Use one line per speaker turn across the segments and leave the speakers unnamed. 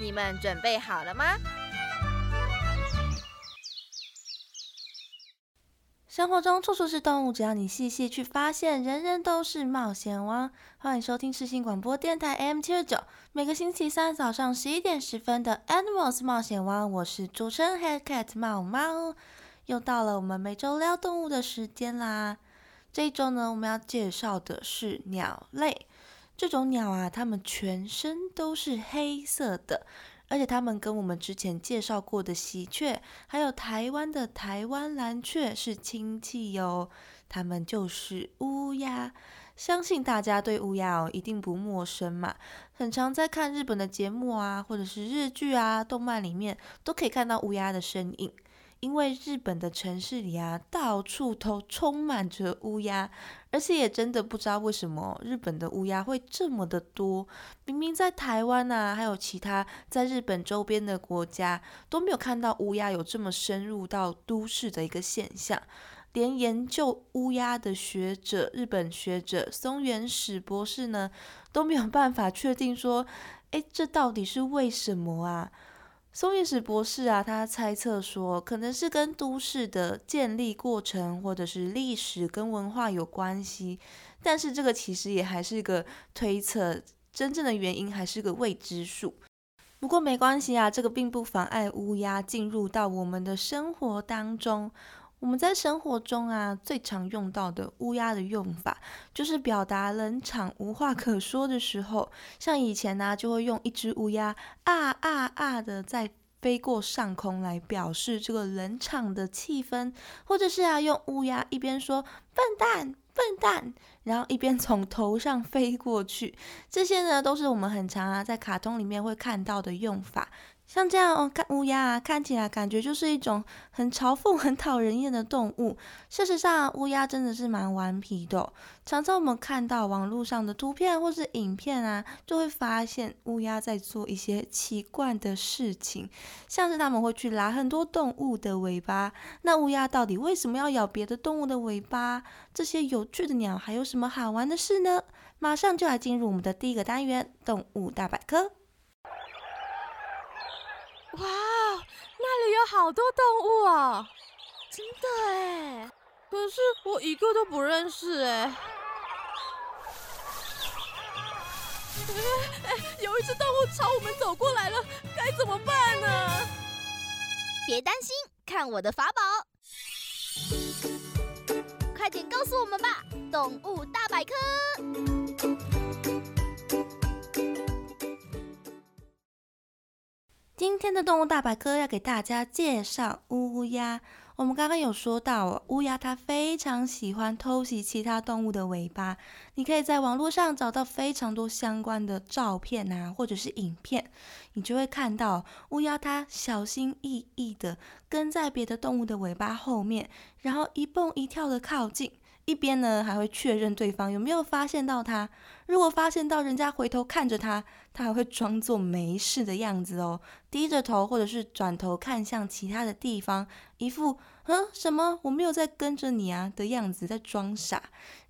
你们准备好了吗？生活中处处是动物，只要你细细去发现，人人都是冒险王。欢迎收听世新广播电台 M 七十九，每个星期三早上十一点十分的 Animals 冒险王，我是主持人 Head Cat 猫猫。又到了我们每周聊动物的时间啦。这一周呢，我们要介绍的是鸟类。这种鸟啊，它们全身都是黑色的，而且它们跟我们之前介绍过的喜鹊，还有台湾的台湾蓝雀是亲戚哟。它们就是乌鸦，相信大家对乌鸦哦一定不陌生嘛。很常在看日本的节目啊，或者是日剧啊、动漫里面，都可以看到乌鸦的身影。因为日本的城市里啊，到处都充满着乌鸦，而且也真的不知道为什么日本的乌鸦会这么的多。明明在台湾啊，还有其他在日本周边的国家都没有看到乌鸦有这么深入到都市的一个现象。连研究乌鸦的学者，日本学者松原史博士呢，都没有办法确定说，哎，这到底是为什么啊？松野史博士啊，他猜测说，可能是跟都市的建立过程或者是历史跟文化有关系，但是这个其实也还是一个推测，真正的原因还是个未知数。不过没关系啊，这个并不妨碍乌鸦进入到我们的生活当中。我们在生活中啊，最常用到的乌鸦的用法，就是表达冷场、无话可说的时候。像以前呢，就会用一只乌鸦啊啊啊的在飞过上空来表示这个冷场的气氛，或者是啊，用乌鸦一边说笨蛋笨蛋，然后一边从头上飞过去。这些呢，都是我们很常啊在卡通里面会看到的用法。像这样哦，看乌鸦啊，看起来感觉就是一种很嘲讽、很讨人厌的动物。事实上，乌鸦真的是蛮顽皮的。常常我们看到网络上的图片或是影片啊，就会发现乌鸦在做一些奇怪的事情，像是他们会去拉很多动物的尾巴。那乌鸦到底为什么要咬别的动物的尾巴？这些有趣的鸟还有什么好玩的事呢？马上就来进入我们的第一个单元——动物大百科。
哇，那里有好多动物哦，真的哎！可是我一个都不认识哎。哎，有一只动物朝我们走过来了，该怎么办呢？
别担心，看我的法宝！快点告诉我们吧，动物大百科。
今天的动物大百科要给大家介绍乌鸦。我们刚刚有说到，乌鸦它非常喜欢偷袭其他动物的尾巴。你可以在网络上找到非常多相关的照片啊，或者是影片，你就会看到乌鸦它小心翼翼的跟在别的动物的尾巴后面，然后一蹦一跳的靠近。一边呢还会确认对方有没有发现到他，如果发现到人家回头看着他，他还会装作没事的样子哦，低着头或者是转头看向其他的地方，一副嗯什么我没有在跟着你啊的样子，在装傻。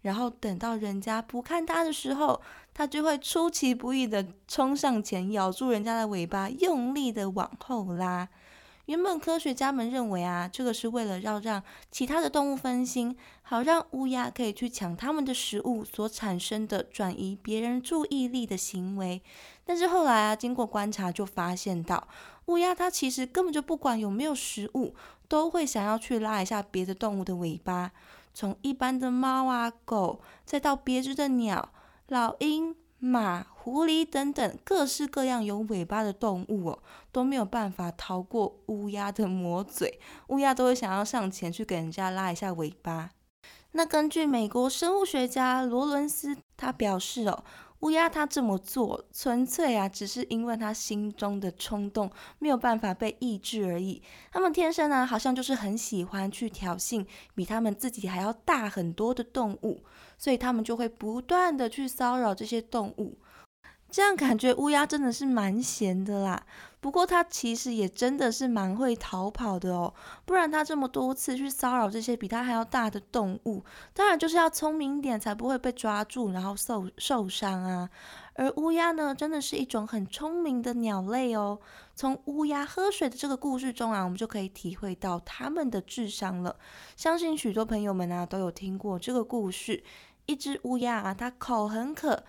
然后等到人家不看他的时候，他就会出其不意的冲上前，咬住人家的尾巴，用力的往后拉。原本科学家们认为啊，这个是为了要让其他的动物分心，好让乌鸦可以去抢它们的食物所产生的转移别人注意力的行为。但是后来啊，经过观察就发现到，乌鸦它其实根本就不管有没有食物，都会想要去拉一下别的动物的尾巴。从一般的猫啊、狗，再到别致的鸟、老鹰。马、狐狸等等各式各样有尾巴的动物哦，都没有办法逃过乌鸦的魔嘴。乌鸦都会想要上前去给人家拉一下尾巴。那根据美国生物学家罗伦斯他表示哦，乌鸦它这么做，纯粹啊，只是因为它心中的冲动没有办法被抑制而已。它们天生呢，好像就是很喜欢去挑衅比它们自己还要大很多的动物，所以它们就会不断的去骚扰这些动物。这样感觉乌鸦真的是蛮闲的啦。不过它其实也真的是蛮会逃跑的哦，不然它这么多次去骚扰这些比它还要大的动物，当然就是要聪明点才不会被抓住，然后受受伤啊。而乌鸦呢，真的是一种很聪明的鸟类哦。从乌鸦喝水的这个故事中啊，我们就可以体会到它们的智商了。相信许多朋友们啊都有听过这个故事。一只乌鸦啊，它口很渴，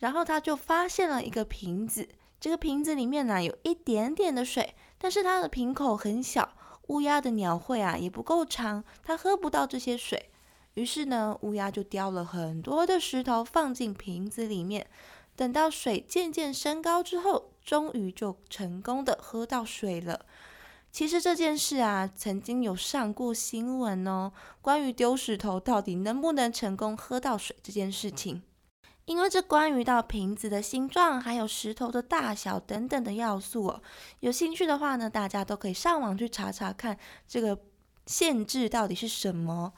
然后他就发现了一个瓶子。这个瓶子里面呢，有一点点的水，但是它的瓶口很小，乌鸦的鸟喙啊也不够长，它喝不到这些水。于是呢，乌鸦就叼了很多的石头放进瓶子里面，等到水渐渐升高之后，终于就成功的喝到水了。其实这件事啊，曾经有上过新闻哦，关于丢石头到底能不能成功喝到水这件事情。因为这关于到瓶子的形状，还有石头的大小等等的要素哦。有兴趣的话呢，大家都可以上网去查查看这个限制到底是什么。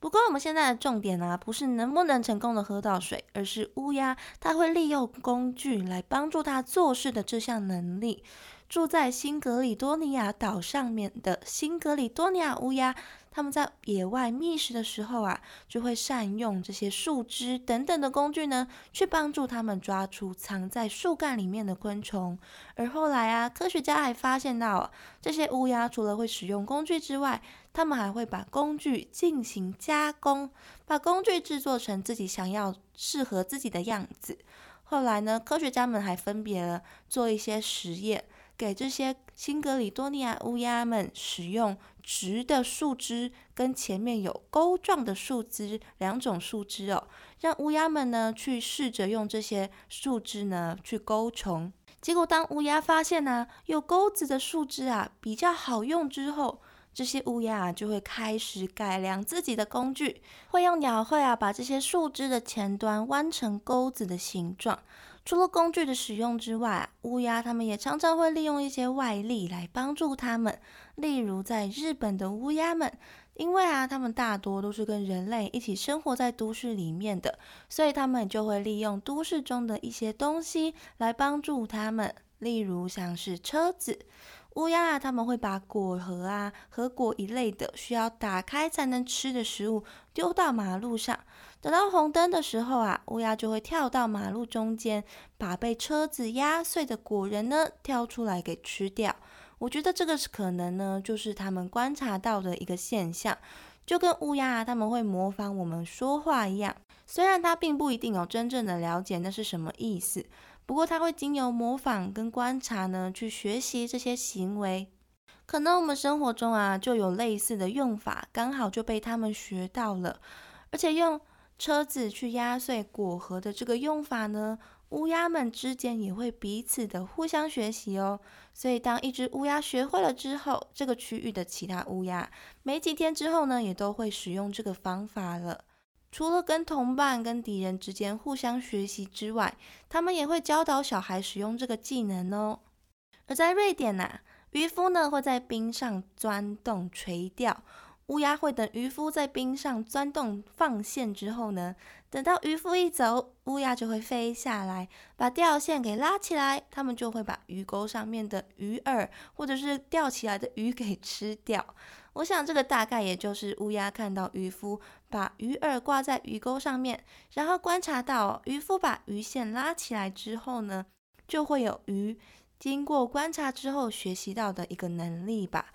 不过我们现在的重点呢，不是能不能成功的喝到水，而是乌鸦它会利用工具来帮助它做事的这项能力。住在新格里多尼亚岛上面的新格里多尼亚乌鸦。他们在野外觅食的时候啊，就会善用这些树枝等等的工具呢，去帮助他们抓出藏在树干里面的昆虫。而后来啊，科学家还发现到，这些乌鸦除了会使用工具之外，他们还会把工具进行加工，把工具制作成自己想要、适合自己的样子。后来呢，科学家们还分别了做一些实验。给这些新格里多尼亚乌鸦们使用直的树枝跟前面有钩状的树枝两种树枝哦，让乌鸦们呢去试着用这些树枝呢去钩虫。结果当乌鸦发现呢有钩子的树枝啊比较好用之后，这些乌鸦啊就会开始改良自己的工具，会用鸟喙啊把这些树枝的前端弯成钩子的形状。除了工具的使用之外，乌鸦它们也常常会利用一些外力来帮助它们。例如，在日本的乌鸦们，因为啊，它们大多都是跟人类一起生活在都市里面的，所以它们就会利用都市中的一些东西来帮助它们。例如，像是车子。乌鸦啊，他们会把果核啊、核果一类的需要打开才能吃的食物丢到马路上。等到红灯的时候啊，乌鸦就会跳到马路中间，把被车子压碎的果仁呢挑出来给吃掉。我觉得这个是可能呢，就是他们观察到的一个现象，就跟乌鸦啊他们会模仿我们说话一样。虽然它并不一定有真正的了解那是什么意思。不过，他会经由模仿跟观察呢，去学习这些行为。可能我们生活中啊，就有类似的用法，刚好就被他们学到了。而且用车子去压碎果核的这个用法呢，乌鸦们之间也会彼此的互相学习哦。所以，当一只乌鸦学会了之后，这个区域的其他乌鸦没几天之后呢，也都会使用这个方法了。除了跟同伴、跟敌人之间互相学习之外，他们也会教导小孩使用这个技能哦。而在瑞典呐，渔夫呢会在冰上钻洞垂钓，乌鸦会等渔夫在冰上钻洞放线之后呢，等到渔夫一走，乌鸦就会飞下来，把钓线给拉起来，他们就会把鱼钩上面的鱼饵或者是钓起来的鱼给吃掉。我想这个大概也就是乌鸦看到渔夫把鱼饵挂在鱼钩上面，然后观察到渔夫把鱼线拉起来之后呢，就会有鱼经过观察之后学习到的一个能力吧。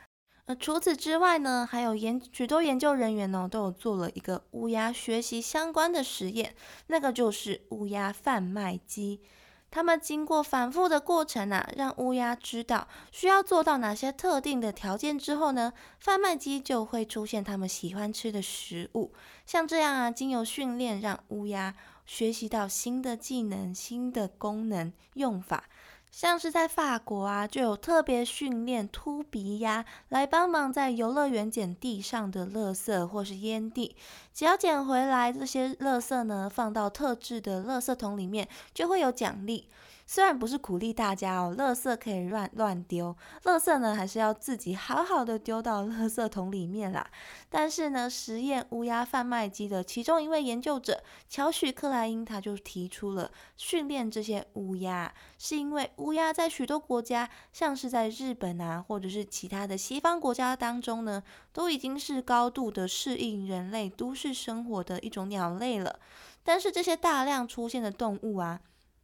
那，除此之外呢，还有研许多研究人员呢都有做了一个乌鸦学习相关的实验，那个就是乌鸦贩卖机。他们经过反复的过程啊，让乌鸦知道需要做到哪些特定的条件之后呢，贩卖机就会出现他们喜欢吃的食物。像这样啊，经由训练让乌鸦学习到新的技能、新的功能用法。像是在法国啊，就有特别训练秃鼻鸭来帮忙在游乐园捡地上的垃圾或是烟蒂，只要捡回来这些垃圾呢，放到特制的垃圾桶里面，就会有奖励。虽然不是鼓励大家哦，垃圾可以乱乱丢，垃圾呢还是要自己好好的丢到垃圾桶里面啦。但是呢，实验乌鸦贩卖机的其中一位研究者乔许克莱因，他就提出了训练这些乌鸦，是因为乌鸦在许多国家，像是在日本啊，或者是其他的西方国家当中呢，都已经是高度的适应人类都市生活的一种鸟类了。但是这些大量出现的动物啊。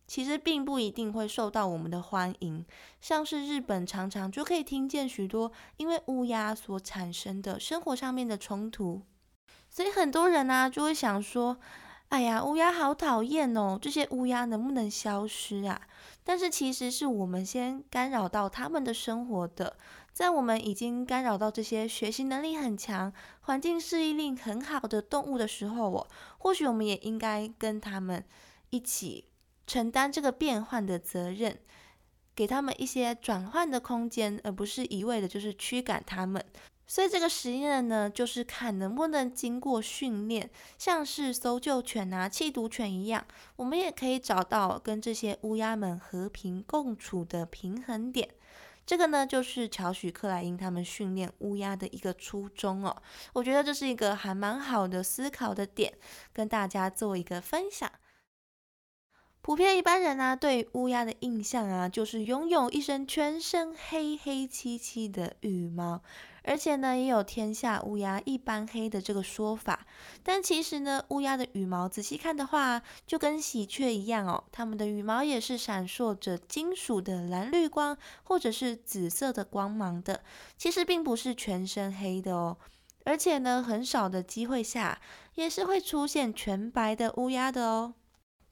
其实并不一定会受到我们的欢迎，像是日本常常就可以听见许多因为乌鸦所产生的生活上面的冲突，所以很多人呢就会想说：“哎呀，乌鸦好讨厌哦，这些乌鸦能不能消失啊？”但是其实是我们先干扰到他们的生活的，在我们已经干扰到这些学习能力很强、环境适应力很好的动物的时候，哦，或许我们也应该跟他们一起。承担这个变换的责任，给他们一些转换的空间，而不是一味的就是驱赶他们。所以这个实验呢，就是看能不能经过训练，像是搜救犬啊、缉毒犬一样，我们也可以找到跟这些乌鸦们和平共处的平衡点。这个呢，就是乔许克莱因他们训练乌鸦的一个初衷哦。我觉得这是一个还蛮好的思考的点，跟大家做一个分享。普遍一般人啊，对乌鸦的印象啊，就是拥有一身全身黑黑漆漆的羽毛，而且呢，也有“天下乌鸦一般黑”的这个说法。但其实呢，乌鸦的羽毛仔细看的话，就跟喜鹊一样哦，它们的羽毛也是闪烁着金属的蓝绿光，或者是紫色的光芒的。其实并不是全身黑的哦，而且呢，很少的机会下，也是会出现全白的乌鸦的哦。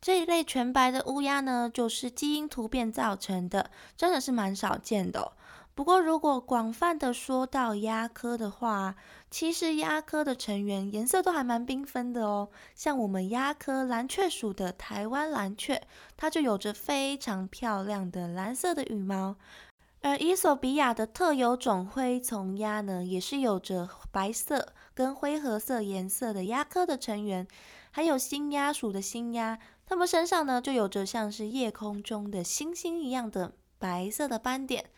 这一类全白的乌鸦呢，就是基因突变造成的，真的是蛮少见的。不过，如果广泛的说到鸦科的话，其实鸦科的成员颜色都还蛮缤纷的哦。像我们鸦科蓝雀属的台湾蓝雀，它就有着非常漂亮的蓝色的羽毛。而伊索比亚的特有种灰丛鸦呢，也是有着白色跟灰褐色颜色的鸦科的成员。还有新鸦属的新鸦。它们身上呢，就有着像是夜空中的星星一样的白色的斑点，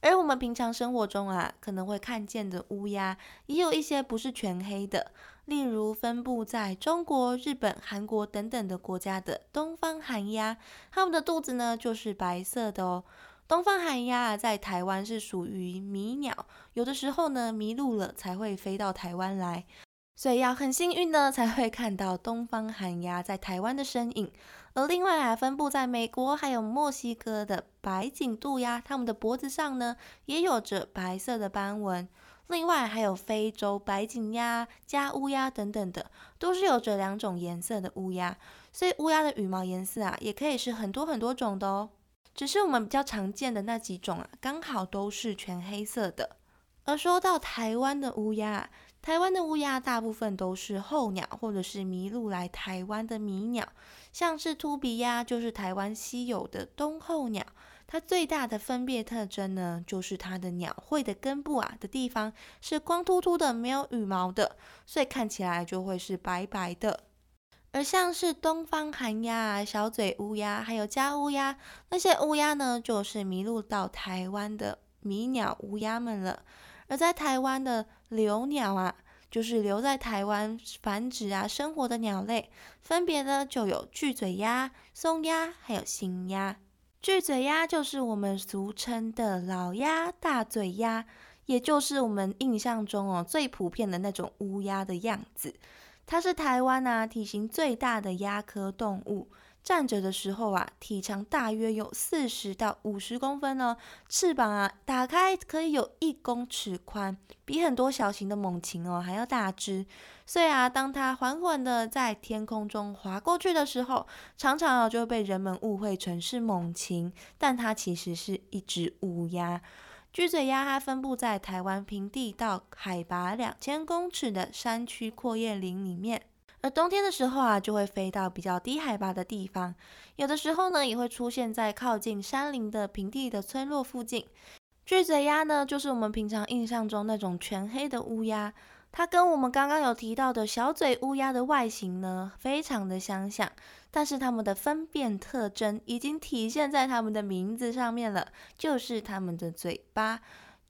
而我们平常生活中啊，可能会看见的乌鸦，也有一些不是全黑的，例如分布在中国、日本、韩国等等的国家的东方寒鸦，它们的肚子呢就是白色的哦。东方寒鸦啊，在台湾是属于迷鸟，有的时候呢迷路了才会飞到台湾来。所以要很幸运呢，才会看到东方寒鸦在台湾的身影。而另外啊，分布在美国还有墨西哥的白颈渡鸦，它们的脖子上呢也有着白色的斑纹。另外还有非洲白颈鸦、加乌鸦等等的，都是有着两种颜色的乌鸦。所以乌鸦的羽毛颜色啊，也可以是很多很多种的哦。只是我们比较常见的那几种啊，刚好都是全黑色的。而说到台湾的乌鸦，台湾的乌鸦大部分都是候鸟，或者是迷路来台湾的迷鸟，像是秃鼻鸦就是台湾稀有的冬候鸟。它最大的分别特征呢，就是它的鸟喙的根部啊的地方是光秃秃的，没有羽毛的，所以看起来就会是白白的。而像是东方寒鸦、小嘴乌鸦，还有家乌鸦，那些乌鸦呢，就是迷路到台湾的迷鸟乌鸦们了。而在台湾的留鸟啊，就是留在台湾繁殖啊生活的鸟类，分别呢就有巨嘴鸭、松鸭，还有新鸭。巨嘴鸭就是我们俗称的老鸭、大嘴鸭，也就是我们印象中哦最普遍的那种乌鸦的样子。它是台湾啊体型最大的鸦科动物。站着的时候啊，体长大约有四十到五十公分哦，翅膀啊打开可以有一公尺宽，比很多小型的猛禽哦还要大只。所以啊，当它缓缓的在天空中划过去的时候，常常啊就会被人们误会成是猛禽，但它其实是一只乌鸦。巨嘴鸦它分布在台湾平地到海拔两千公尺的山区阔叶林里面。而冬天的时候啊，就会飞到比较低海拔的地方，有的时候呢，也会出现在靠近山林的平地的村落附近。巨嘴鸭呢，就是我们平常印象中那种全黑的乌鸦，它跟我们刚刚有提到的小嘴乌鸦的外形呢，非常的相像。但是它们的分辨特征已经体现在它们的名字上面了，就是它们的嘴巴。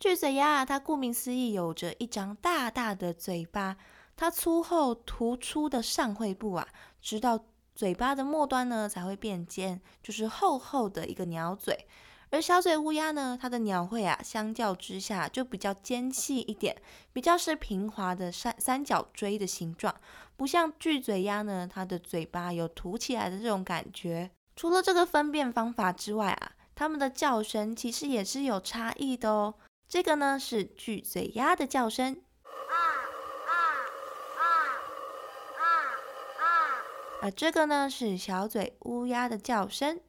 巨嘴鸭，它顾名思义，有着一张大大的嘴巴。它粗厚突出的上喙部啊，直到嘴巴的末端呢才会变尖，就是厚厚的一个鸟嘴。而小嘴乌鸦呢，它的鸟喙啊，相较之下就比较尖细一点，比较是平滑的三三角锥的形状，不像巨嘴鸭呢，它的嘴巴有凸起来的这种感觉。除了这个分辨方法之外啊，它们的叫声其实也是有差异的哦。这个呢是巨嘴鸭的叫声。而这个呢是小嘴乌鸦的叫声，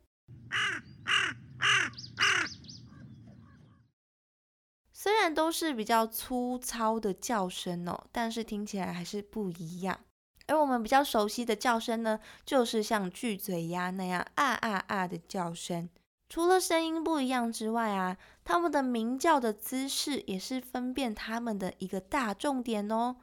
虽然都是比较粗糙的叫声哦，但是听起来还是不一样。而我们比较熟悉的叫声呢，就是像巨嘴鸭那样啊啊啊的叫声。除了声音不一样之外啊，它们的鸣叫的姿势也是分辨它们的一个大重点哦。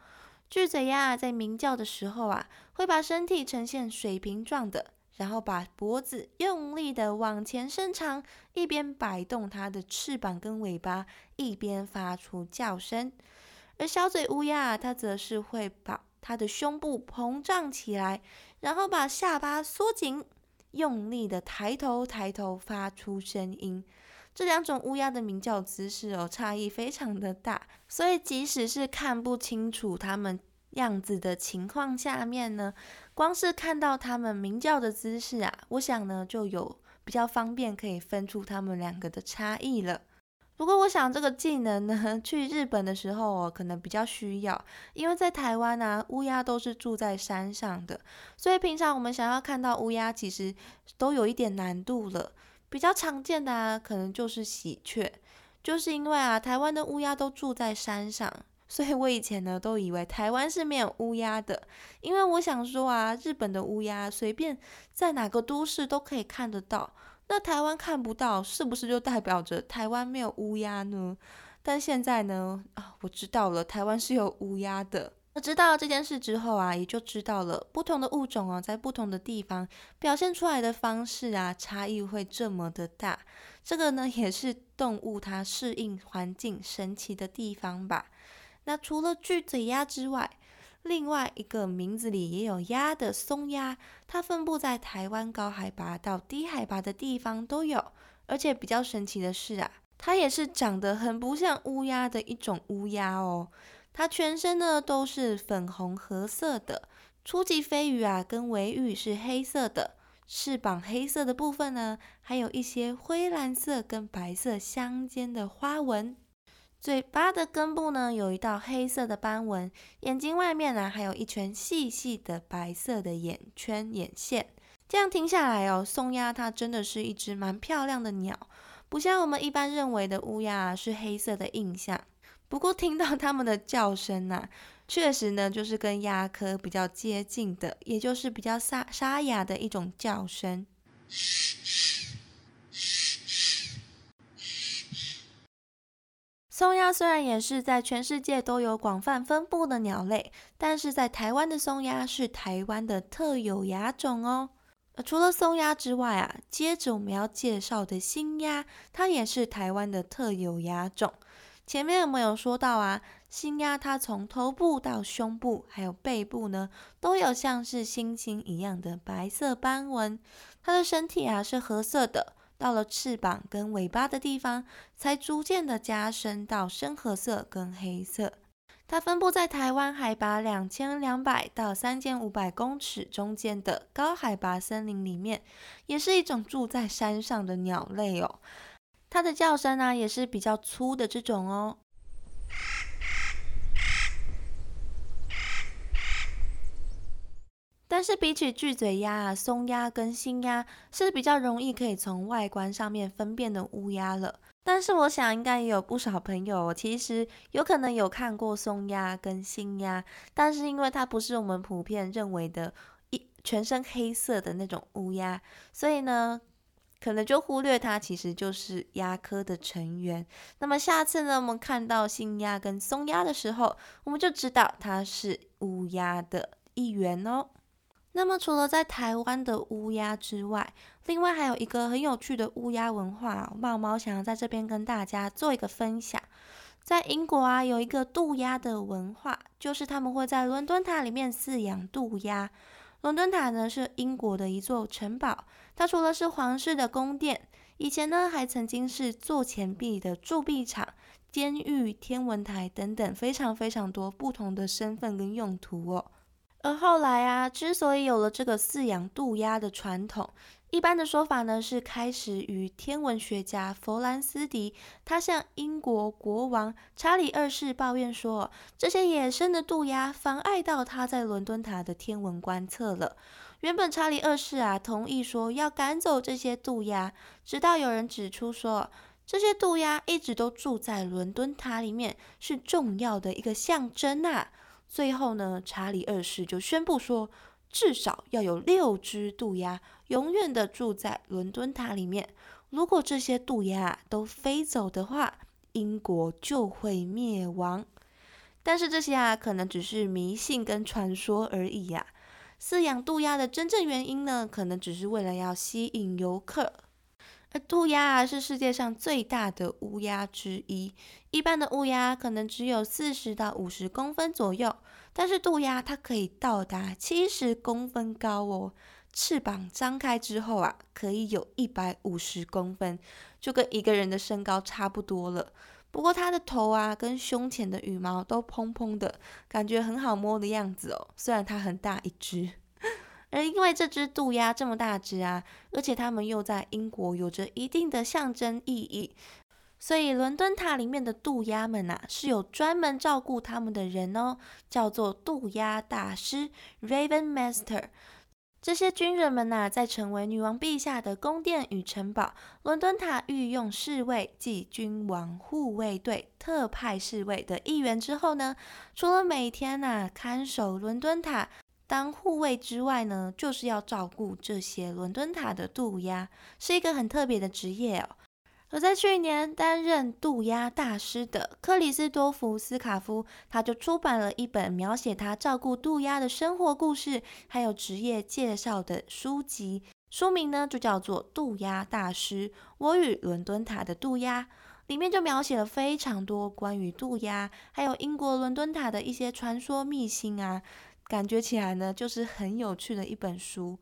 巨嘴鸭在鸣叫的时候啊，会把身体呈现水平状的，然后把脖子用力的往前伸长，一边摆动它的翅膀跟尾巴，一边发出叫声。而小嘴乌鸦它则是会把它的胸部膨胀起来，然后把下巴缩紧，用力的抬头抬头发出声音。这两种乌鸦的鸣叫姿势哦，差异非常的大，所以即使是看不清楚它们样子的情况下面呢，光是看到它们鸣叫的姿势啊，我想呢就有比较方便可以分出它们两个的差异了。不过我想这个技能呢，去日本的时候哦，可能比较需要，因为在台湾啊，乌鸦都是住在山上的，所以平常我们想要看到乌鸦，其实都有一点难度了。比较常见的啊，可能就是喜鹊，就是因为啊，台湾的乌鸦都住在山上，所以我以前呢都以为台湾是没有乌鸦的，因为我想说啊，日本的乌鸦随便在哪个都市都可以看得到，那台湾看不到，是不是就代表着台湾没有乌鸦呢？但现在呢，啊，我知道了，台湾是有乌鸦的。那知道这件事之后啊，也就知道了不同的物种哦，在不同的地方表现出来的方式啊，差异会这么的大。这个呢，也是动物它适应环境神奇的地方吧。那除了巨嘴鸭之外，另外一个名字里也有鸭的松鸭，它分布在台湾高海拔到低海拔的地方都有。而且比较神奇的是啊，它也是长得很不像乌鸦的一种乌鸦哦。它全身呢都是粉红褐色的，初级飞羽啊跟尾羽是黑色的，翅膀黑色的部分呢还有一些灰蓝色跟白色相间的花纹，嘴巴的根部呢有一道黑色的斑纹，眼睛外面呢还有一圈细细的白色的眼圈眼线。这样听下来哦，松鸦它真的是一只蛮漂亮的鸟，不像我们一般认为的乌鸦是黑色的印象。不过听到它们的叫声呐，确实呢，就是跟鸦科比较接近的，也就是比较沙沙哑的一种叫声。松鸦虽然也是在全世界都有广泛分布的鸟类，但是在台湾的松鸦是台湾的特有亚种哦。除了松鸦之外啊，接着我们要介绍的新鸦，它也是台湾的特有亚种。前面有没有说到啊？新鸭它从头部到胸部还有背部呢，都有像是星星一样的白色斑纹。它的身体啊是褐色的，到了翅膀跟尾巴的地方，才逐渐的加深到深褐色跟黑色。它分布在台湾海拔两千两百到三千五百公尺中间的高海拔森林里面，也是一种住在山上的鸟类哦。它的叫声呢，也是比较粗的这种哦。但是比起巨嘴鸭啊、松鸭跟新鸭，是比较容易可以从外观上面分辨的乌鸦了。但是我想应该也有不少朋友，其实有可能有看过松鸭跟新鸭，但是因为它不是我们普遍认为的一全身黑色的那种乌鸦，所以呢。可能就忽略它其实就是鸭科的成员。那么下次呢，我们看到新鸭跟松鸭的时候，我们就知道它是乌鸦的一员哦。那么除了在台湾的乌鸦之外，另外还有一个很有趣的乌鸦文化，猫猫想要在这边跟大家做一个分享。在英国啊，有一个渡鸦的文化，就是他们会在伦敦塔里面饲养渡鸦。伦敦塔呢是英国的一座城堡，它除了是皇室的宫殿，以前呢还曾经是做钱币的铸币厂、监狱、天文台等等，非常非常多不同的身份跟用途哦。而后来啊，之所以有了这个饲养渡鸦的传统，一般的说法呢，是开始于天文学家弗兰斯迪，他向英国国王查理二世抱怨说，这些野生的渡鸦妨碍到他在伦敦塔的天文观测了。原本查理二世啊同意说要赶走这些渡鸦，直到有人指出说，这些渡鸦一直都住在伦敦塔里面，是重要的一个象征啊。最后呢，查理二世就宣布说。至少要有六只渡鸦永远的住在伦敦塔里面。如果这些渡鸦都飞走的话，英国就会灭亡。但是这些啊，可能只是迷信跟传说而已呀。饲养渡鸦的真正原因呢，可能只是为了要吸引游客。而渡鸦啊，是世界上最大的乌鸦之一。一般的乌鸦可能只有四十到五十公分左右。但是渡鸦它可以到达七十公分高哦，翅膀张开之后啊，可以有一百五十公分，就跟一个人的身高差不多了。不过它的头啊跟胸前的羽毛都蓬蓬的，感觉很好摸的样子哦。虽然它很大一只，而因为这只渡鸦这么大只啊，而且它们又在英国有着一定的象征意义。所以，伦敦塔里面的渡鸦们呐，是有专门照顾他们的人哦，叫做渡鸦大师 （Raven Master）。这些军人们呐，在成为女王陛下的宫殿与城堡伦敦塔御用侍卫即君王护卫队特派侍卫的一员之后呢，除了每天呐看守伦敦塔当护卫之外呢，就是要照顾这些伦敦塔的渡鸦，是一个很特别的职业哦。而在去年担任渡鸦大师的克里斯多夫斯卡夫，他就出版了一本描写他照顾渡鸦的生活故事，还有职业介绍的书籍。书名呢就叫做《渡鸦大师：我与伦敦塔的渡鸦》，里面就描写了非常多关于渡鸦，还有英国伦敦塔的一些传说秘辛啊，感觉起来呢就是很有趣的一本书。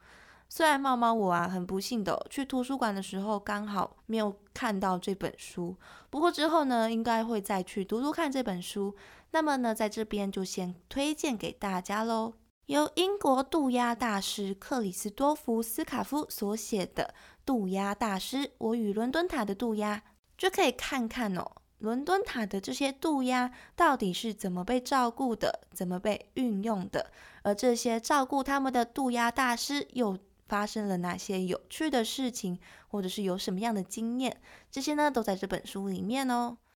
虽然猫猫我啊很不幸的去图书馆的时候刚好没有看到这本书，不过之后呢应该会再去读读看这本书。那么呢在这边就先推荐给大家喽，由英国渡鸦大师克里斯多夫斯卡夫所写的《渡鸦大师：我与伦敦塔的渡鸦》，就可以看看哦，伦敦塔的这些渡鸦到底是怎么被照顾的，怎么被运用的，而这些照顾他们的渡鸦大师又。发生了哪些有趣的事情，或者是有什么样的经验，这些呢都在这本书里面哦。